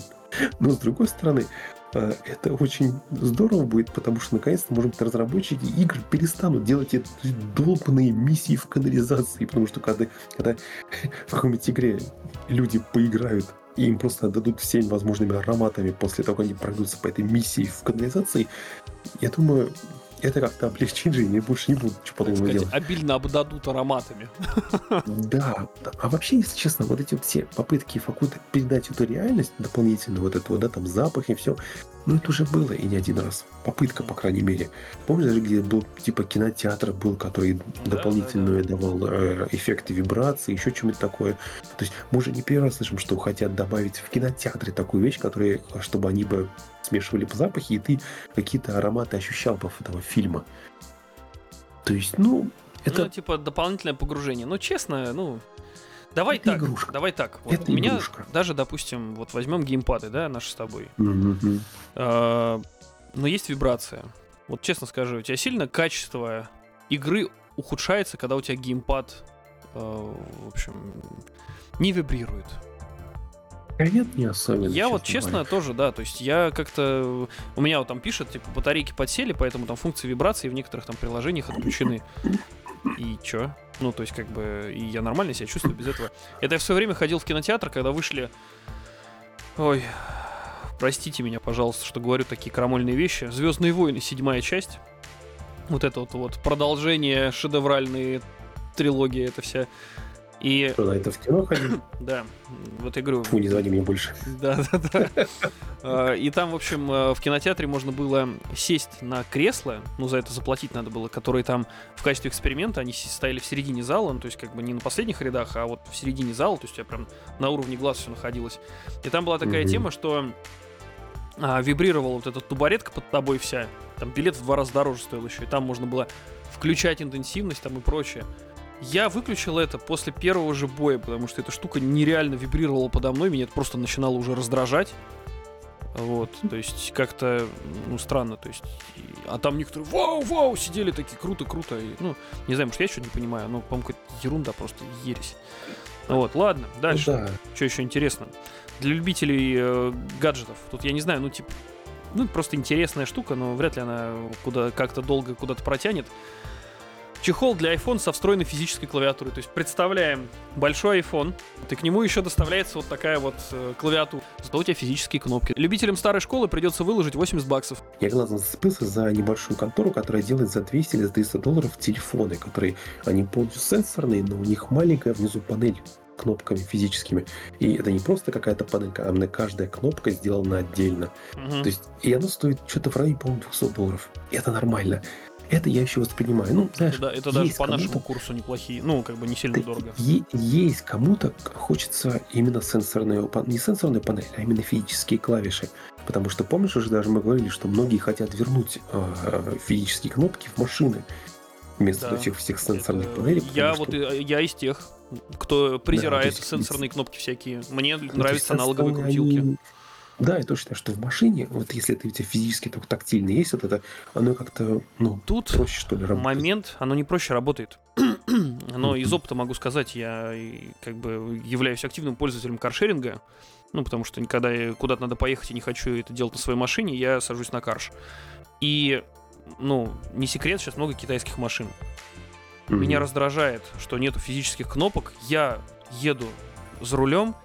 Но с другой стороны, это очень здорово будет, потому что наконец-то, может быть, разработчики игр перестанут делать эти долбанные миссии в канализации, потому что когда, когда в какой-нибудь игре люди поиграют и им просто дадут всеми возможными ароматами после того, как они пройдутся по этой миссии в канализации, я думаю, это как-то облегчит жизнь, и больше не будут что подобного сказать, делать. обильно обдадут ароматами. Да, да. а вообще, если честно, вот эти все попытки в какую-то передать эту реальность дополнительно, вот это вот, да, там запах и все, ну это уже было и не один раз. Попытка, по крайней мере. Помнишь, даже где был типа кинотеатр был, который Да, дополнительную давал э, эффекты вибрации, еще что-нибудь такое. То есть мы уже не первый раз слышим, что хотят добавить в кинотеатре такую вещь, которая, чтобы они бы смешивали по запахи, и ты какие-то ароматы ощущал бы этого фильма. То есть, ну, это Ну, типа, дополнительное погружение. Но честно, ну... Давай Это так, игрушка. давай так. Вот Это у меня игрушка. даже, допустим, вот возьмем геймпады, да, наши с тобой. А, Но есть вибрация. Вот честно скажу, у тебя сильно качество игры ухудшается, когда у тебя геймпад, э, в общем, не вибрирует. А нет, не особенно. Я вот честно тоже, да, то есть я как-то... У меня вот там пишет, типа, батарейки подсели, поэтому там функции вибрации в некоторых там приложениях отключены. И чё? Ну, то есть, как бы, и я нормально себя чувствую без этого. Это я в свое время ходил в кинотеатр, когда вышли... Ой, простите меня, пожалуйста, что говорю такие крамольные вещи. Звездные войны, седьмая часть. Вот это вот, вот продолжение шедевральные трилогии, это вся. И Что, на это в кино ходил? да, вот я говорю, Фу, не звони мне больше. да, да, да. А, И там, в общем, э, в кинотеатре можно было сесть на кресло, ну, за это заплатить надо было, которые там в качестве эксперимента, они стояли в середине зала, ну, то есть как бы не на последних рядах, а вот в середине зала, то есть у тебя прям на уровне глаз все находилось. И там была такая тема, что а, вибрировала вот эта тубаретка под тобой вся, там билет в два раза дороже стоил еще, и там можно было включать интенсивность там и прочее. Я выключил это после первого же боя, потому что эта штука нереально вибрировала подо мной, меня это просто начинало уже раздражать. Вот, то есть как-то, ну, странно, то есть... А там некоторые, вау, вау, сидели такие, круто, круто. И, ну, не знаю, может, я что-то не понимаю, но, по-моему, какая-то ерунда просто, ересь. Вот, ладно, дальше. Ну да. Что еще интересно? Для любителей э, гаджетов, тут я не знаю, ну типа, ну просто интересная штука, но вряд ли она куда как-то долго куда-то протянет. Чехол для iPhone со встроенной физической клавиатурой. То есть представляем большой iPhone, и к нему еще доставляется вот такая вот э, клавиатура. Зато у тебя физические кнопки. Любителям старой школы придется выложить 80 баксов. Я глазом зацепился за небольшую контору, которая делает за 200 или за 300 долларов телефоны, которые, они полностью сенсорные, но у них маленькая внизу панель кнопками физическими. И это не просто какая-то панелька, а каждая кнопка сделана отдельно. Мгм. То есть, и она стоит что-то в районе, по-моему, 200 долларов. И это нормально. Это я еще воспринимаю. Ну, знаешь, это, да, это даже по нашему курсу неплохие. Ну, как бы не сильно дорого. е- есть кому-то хочется именно сенсорную, не сенсорную панель, а именно физические клавиши. Потому что помнишь, уже даже мы говорили, что многие хотят вернуть э, физические кнопки в машины вместо Да. этих всех сенсорных Это- панелей. Я что- вот э, я из тех, кто презирает то есть сенсорные кнопки всякие. Мне ну, нравятся аналоговые крутилки. они- Да, я тоже считаю, что в машине, вот если ты у тебя физически только тактильно есть, вот это, оно как-то, ну, Тут проще, что ли, работает. момент, оно не проще работает. Но из опыта могу сказать, я как бы являюсь активным пользователем каршеринга, ну, потому что когда я куда-то надо поехать и не хочу это делать на своей машине, я сажусь на карш. И, ну, не секрет, сейчас много китайских машин. Меня раздражает, что нету физических кнопок. Я еду за рулем,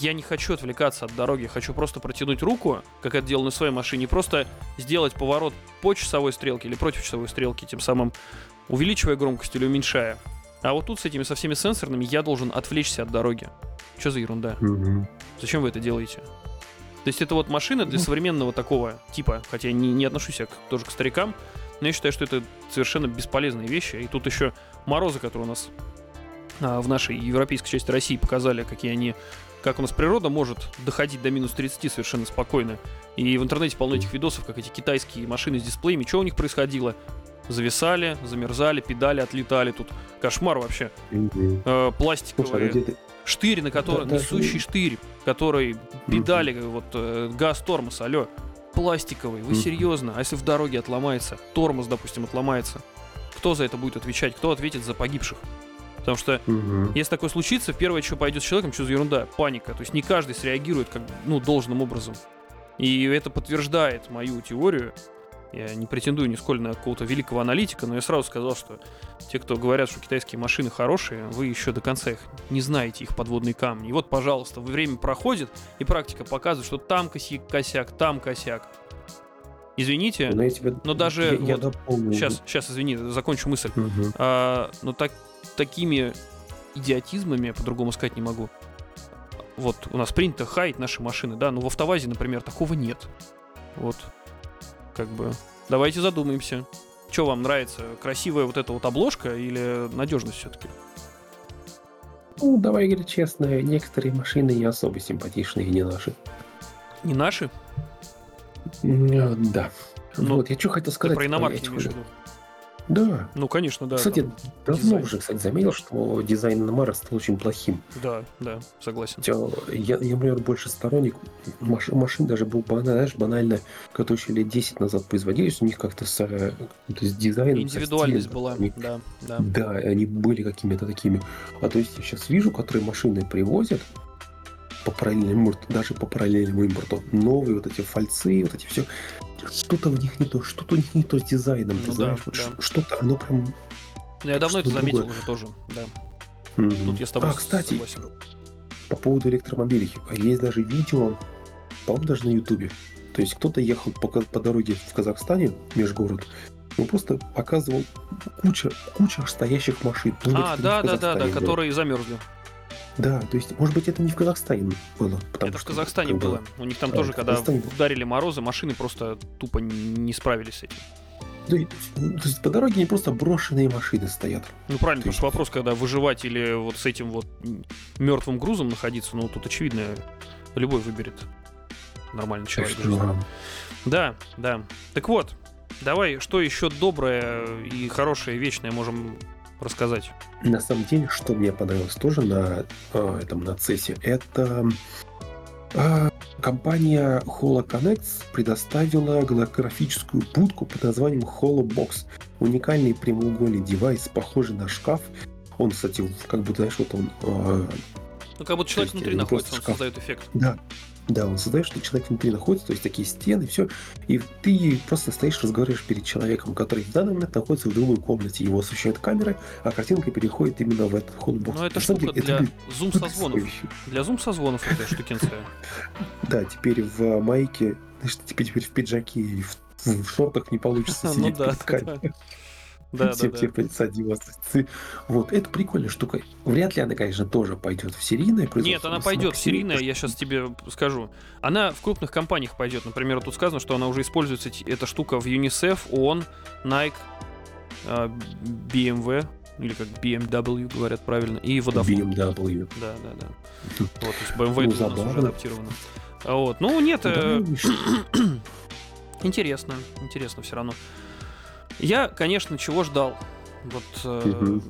я не хочу отвлекаться от дороги, хочу просто протянуть руку, как это делал на своей машине, и просто сделать поворот по часовой стрелке или против часовой стрелки, тем самым увеличивая громкость или уменьшая. А вот тут с этими со всеми сенсорными я должен отвлечься от дороги. Что за ерунда? Мгм. Зачем вы это делаете? То есть это вот машина для Ну. современного такого типа, хотя я не, не отношусь я к- тоже к старикам, но я считаю, что это совершенно бесполезные вещи. И тут еще морозы, которые у нас а, в нашей европейской части России показали, какие они, как у нас природа может доходить до минус 30 совершенно спокойно. И в интернете полно этих видосов, как эти китайские машины с дисплеями, что у них происходило. Зависали, замерзали, педали отлетали. Тут кошмар вообще. Э, Слушай, а пластиковые штырь, на который, Да, несущий штырь, который педали, вот э, газ, тормоз, алло, пластиковый, вы серьезно? А если в дороге отломается, тормоз, допустим, отломается, кто за это будет отвечать? Кто ответит за погибших? Потому что Мгм. если такое случится, первое, что пойдет с человеком, что за ерунда, паника. То есть не каждый среагирует как ну, должным образом. И это подтверждает мою теорию. Я не претендую нисколько на какого-то великого аналитика, но я сразу сказал, что те, кто говорят, что китайские машины хорошие, вы еще до конца их не знаете, их подводные камни. И вот, пожалуйста, время проходит, и практика показывает, что там косяк, там косяк. Извините, Но я тебе- но даже я, я вот дополню. сейчас, сейчас, извини, закончу мысль. Мгм. А, но так, такими идиотизмами, я по-другому сказать не могу. Вот, у нас принято хаять наши машины, да, но в автовазе, например, такого нет. Вот, как бы, давайте задумаемся. Что вам нравится, красивая вот эта вот обложка или надежность все-таки? Ну, давай говорить честно, некоторые машины не особо симпатичные, не наши. Не наши? Э, Да. Ну, вот, я что хотел сказать. про иномарки этих имеешь в виду? Да. Ну, конечно, да. кстати, давно дизайн. уже, кстати, заметил, что дизайн иномара стал очень плохим. да, да, согласен. Хотя Я, я, например, больше сторонник маш- машин, даже был банально, знаешь, банально, которые еще лет 10 назад производились, у них как-то с, э, то есть дизайном, Индивидуальность стилем, была, они- да, да. Да, они были какими-то такими. А то есть я сейчас вижу, которые машины привозят по параллельному даже по параллельному импорту, новые вот эти фальцы, вот эти все. Что-то в них не то, что-то у них не то с дизайном, ты Ну да, знаешь, вот да. что-то, оно прям... Ну, Я давно это заметил другое. уже тоже, да. Мгм. Тут я с тобой А, кстати, согласен. по поводу электромобилей. Есть даже видео, по-моему, даже на Ютубе. То есть кто-то ехал по, по дороге в Казахстане, межгород, он просто показывал куча, куча стоящих машин. Быть, А, да, да, да, да, которые замерзли. Да, то есть, может быть, это не в Казахстане было. Это в Казахстане бы, было. У них там Да, тоже, когда Казахстане ударили морозы, машины просто тупо не справились с этим. То есть, то есть по дороге не просто брошенные машины стоят. Ну правильно, Ты- потому что вопрос, когда выживать или вот с этим вот мертвым грузом находиться, ну тут очевидно, любой выберет нормальный человек. что, Да, да. Так вот, давай, что еще доброе и хорошее, вечное можем рассказать? на самом деле, что мне понравилось тоже на а, этом на CES, это а, компания HoloConnect предоставила голографическую будку под названием HoloBox. Уникальный прямоугольный девайс, похожий на шкаф. Он, кстати, как будто, знаешь, вот он а, Ну как будто человек есть, внутри не находится, он шкаф. создает эффект. Да, да, он создает, что человек внутри находится, то есть такие стены, все, и ты просто стоишь, разговариваешь перед человеком, который в данный момент находится в другой комнате, его освещают камеры, а картинка переходит именно в этот холлбокс. Ну это штука деле, для это зум-созвонов. Для зум-созвонов эта штукенция. Да, теперь в майке, знаешь, теперь, теперь в пиджаке и в, в шортах не получится Ну сидеть да, перед камерой. Да, да, Все, да. все придется одеваться. Ты- Вот, это прикольная штука. Вряд ли она, конечно, тоже пойдет в серийное производство. Нет, она пойдет в серийное, я сейчас тебе скажу. Она в крупных компаниях пойдет. Например, тут сказано, что она уже используется, эта штука в UNICEF, ООН, Nike, а, BMW, или как BMW говорят правильно, и Vodafone. BMW. Да, да, да. Вот, то есть BMW Ну, тут у нас уже адаптировано. А Вот. Ну, нет, Да, э, ну, что? интересно, интересно все равно. Я, конечно, чего ждал. Вот э,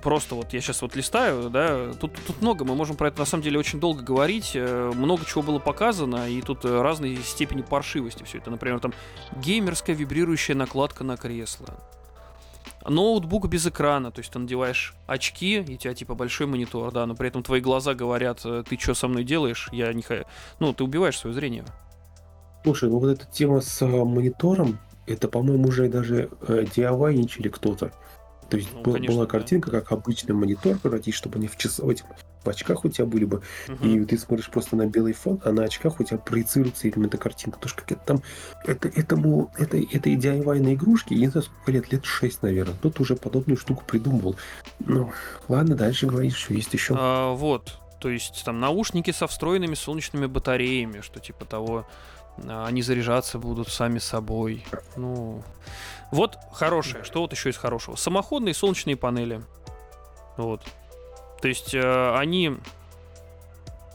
просто вот я сейчас вот листаю, да, тут, тут много, мы можем про это на самом деле очень долго говорить, э, много чего было показано, и тут э, разные степени паршивости все это. Например, там геймерская вибрирующая накладка на кресло. Ноутбук без экрана, то есть ты надеваешь очки, и у тебя типа большой монитор, да, но при этом твои глаза говорят, э, ты что со мной делаешь, я не хочу... Ну, ты убиваешь свое зрение. Слушай, ну вот эта тема с монитором, это, по-моему, уже даже э, DIY кто-то. То есть Ну, был- конечно, была да. картинка, как обычный монитор превратить, чтобы они в этих в очках у тебя были бы, Мгм. и ты смотришь просто на белый фон, а на очках у тебя проецируется именно эта картинка. Потому что как это там, это, этому, это, это и DIY на игрушки, я не знаю, сколько лет, лет 6, наверное. Тут уже подобную штуку придумывал. Ну, ладно, дальше говоришь, что есть еще. А, вот, то есть там наушники со встроенными солнечными батареями, что типа того, они заряжаться будут сами собой. Ну, вот хорошее. Что вот еще из хорошего? Самоходные солнечные панели. Вот. То есть э, они,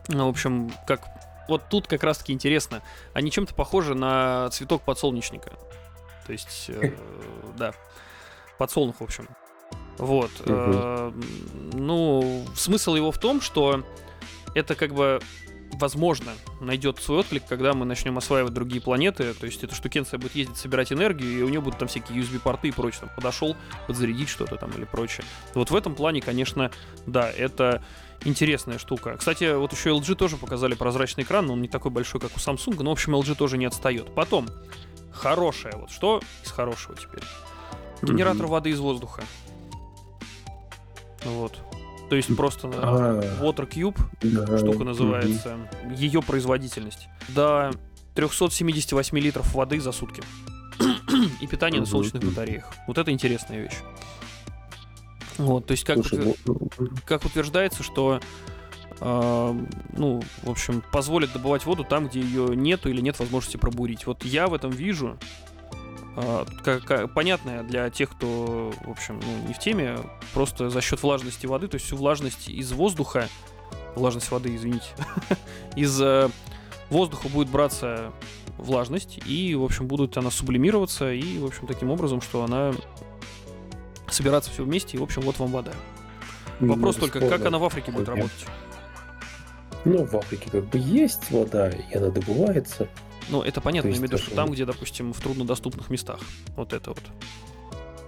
ну, в общем, как вот тут как раз-таки интересно, они чем-то похожи на цветок подсолнечника. То есть, э, да, подсолнух, в общем. Вот. э, ну, смысл его в том, что это как бы возможно, найдет свой отклик, когда мы начнем осваивать другие планеты. То есть эта штукенция будет ездить, собирать энергию, и у нее будут там всякие USB-порты и прочее. Там подошел, подзарядить что-то там или прочее. Вот в этом плане, конечно, да, это интересная штука. Кстати, вот еще LG тоже показали прозрачный экран, но он не такой большой, как у Samsung, но, в общем, LG тоже не отстает. Потом, хорошее, вот что из хорошего теперь? Генератор mm-hmm. воды из воздуха. Вот. То есть просто а, Water Cube, да, штука называется, ее производительность. До 378 литров воды за сутки. И питание на солнечных батареях. Вот это интересная вещь. Вот, то есть как, Слушай, ну, как утверждается, что э, ну, в общем, позволит добывать воду там, где ее нету или нет возможности пробурить. Вот я в этом вижу как, как, понятная для тех, кто, в общем, ну, не в теме, просто за счет влажности воды, то есть всю влажность из воздуха, влажность воды, извините, из э, воздуха будет браться влажность, и, в общем, будет она сублимироваться, и, в общем, таким образом, что она собираться все вместе, и, в общем, вот вам вода. Ну, Вопрос только, как она в Африке будет работать? Ну, в Африке как бы есть вода, и она добывается. Ну, это понятно, я имею в виду, что там, где, допустим, в труднодоступных местах. Вот это вот.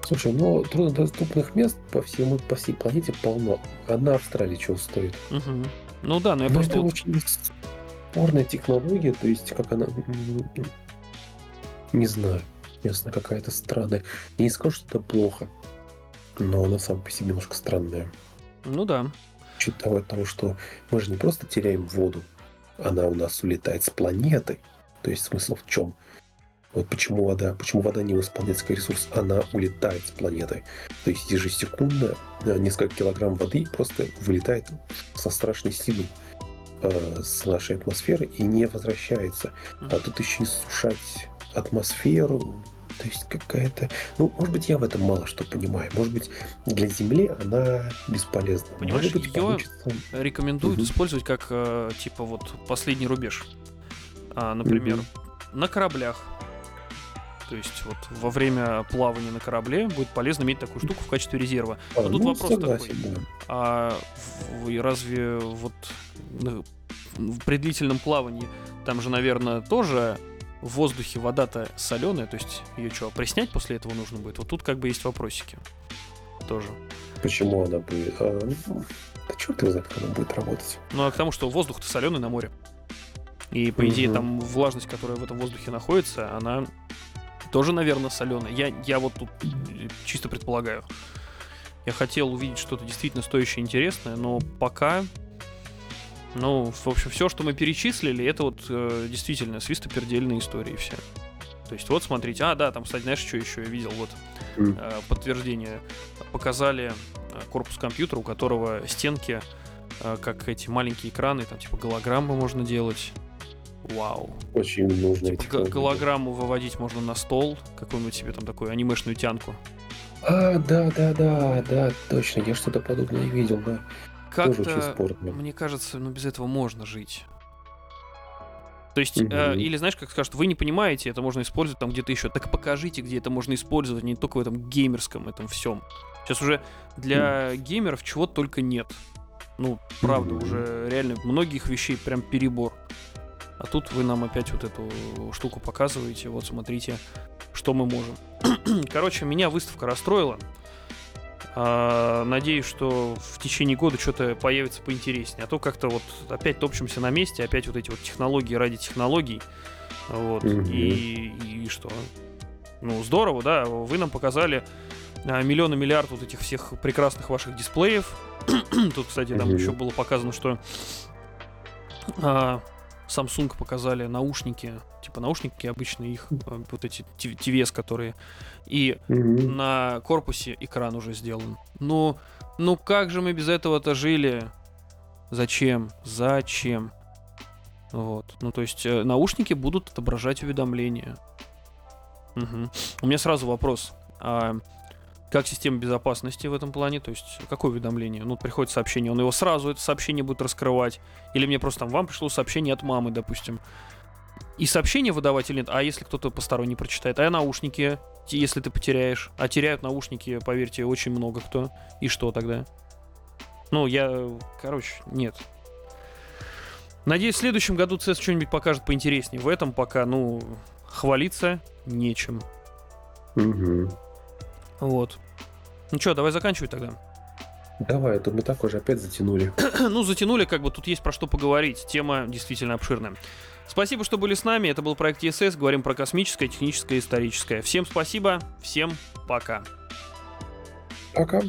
Слушай, ну труднодоступных мест по всему по всей планете полно. Одна Австралия чего стоит. Угу. Ну да, но я но просто. Это вот... очень спорная технология, то есть как она. Не знаю. Ясно, какая-то странная. Я не скажу, что это плохо, но она сама по себе немножко странная. Ну да. Учитывая того, что мы же не просто теряем воду, она у нас улетает с планеты. То есть смысл в чем? Вот почему вода, почему вода не восполняется как ресурс, она улетает с планеты. То есть ежесекундно э, несколько килограмм воды просто вылетает со страшной силой э, с нашей атмосферы и не возвращается. А тут еще и сушать атмосферу, то есть какая-то... Ну, может быть, я в этом мало что понимаю. Может быть, для Земли она бесполезна. Понимаешь, может быть, ее получится... рекомендуют угу. использовать как, э, типа, вот последний рубеж а, например, mm-hmm. на кораблях. То есть вот во время плавания на корабле будет полезно иметь такую штуку в качестве резерва. А, Но тут ну, вопрос согласен, такой. Да. А разве вот в предлительном плавании там же, наверное, тоже в воздухе вода-то соленая, то есть ее что, приснять после этого нужно будет? Вот тут как бы есть вопросики. Тоже. Почему она будет? А, ну, да черт его знает, как она будет работать. Ну, а к тому, что воздух-то соленый на море. И, по идее, там влажность, которая в этом воздухе находится, она тоже, наверное, соленая. Я, я вот тут чисто предполагаю. Я хотел увидеть что-то действительно стоящее интересное, но пока... Ну, в общем, все, что мы перечислили, это вот э, действительно свистопердельные истории все. То есть вот смотрите, а, да, там, кстати, знаешь, что еще я видел? Вот э, подтверждение. Показали э, корпус компьютера, у которого стенки, э, как эти маленькие экраны, там типа голограммы можно делать. Вау. Очень нужно типа, голограмму выводить можно на стол, какую-нибудь себе там такую анимешную тянку. А, да, да, да, да, точно, я что-то подобное видел, да. Как-то, мне кажется, ну без этого можно жить. То есть, угу. э, или знаешь, как скажут, вы не понимаете, это можно использовать там где-то еще. Так покажите, где это можно использовать, не только в этом геймерском, этом всем. Сейчас уже для угу. геймеров чего только нет. Ну, правда, угу. уже реально многих вещей прям перебор. А тут вы нам опять вот эту штуку показываете. Вот смотрите, что мы можем. Короче, меня выставка расстроила. А, надеюсь, что в течение года что-то появится поинтереснее. А то как-то вот опять топчемся на месте, опять вот эти вот технологии ради технологий. Вот. Mm-hmm. И, и что? Ну, здорово, да. Вы нам показали а, миллионы миллиард вот этих всех прекрасных ваших дисплеев. Тут, кстати, там еще было показано, что а, Samsung показали наушники, типа наушники обычные их, э, вот эти TVS, которые, и mm-hmm. на корпусе экран уже сделан. Ну, ну как же мы без этого-то жили? Зачем? Зачем? Вот. Ну, то есть э, наушники будут отображать уведомления. Угу. У меня сразу вопрос. А как система безопасности в этом плане, то есть какое уведомление? Ну, приходит сообщение, он его сразу, это сообщение будет раскрывать. Или мне просто там, вам пришло сообщение от мамы, допустим. И сообщение выдавать или нет? А если кто-то посторонний прочитает? А наушники, если ты потеряешь? А теряют наушники, поверьте, очень много кто. И что тогда? Ну, я, короче, нет. Надеюсь, в следующем году CES что-нибудь покажет поинтереснее. В этом пока, ну, хвалиться нечем. Угу. Вот. Ну что, давай заканчивать тогда. Давай, а то мы так уже опять затянули. ну, затянули, как бы тут есть про что поговорить. Тема действительно обширная. Спасибо, что были с нами. Это был проект ЕСС. Говорим про космическое, техническое, историческое. Всем спасибо. Всем пока. Пока.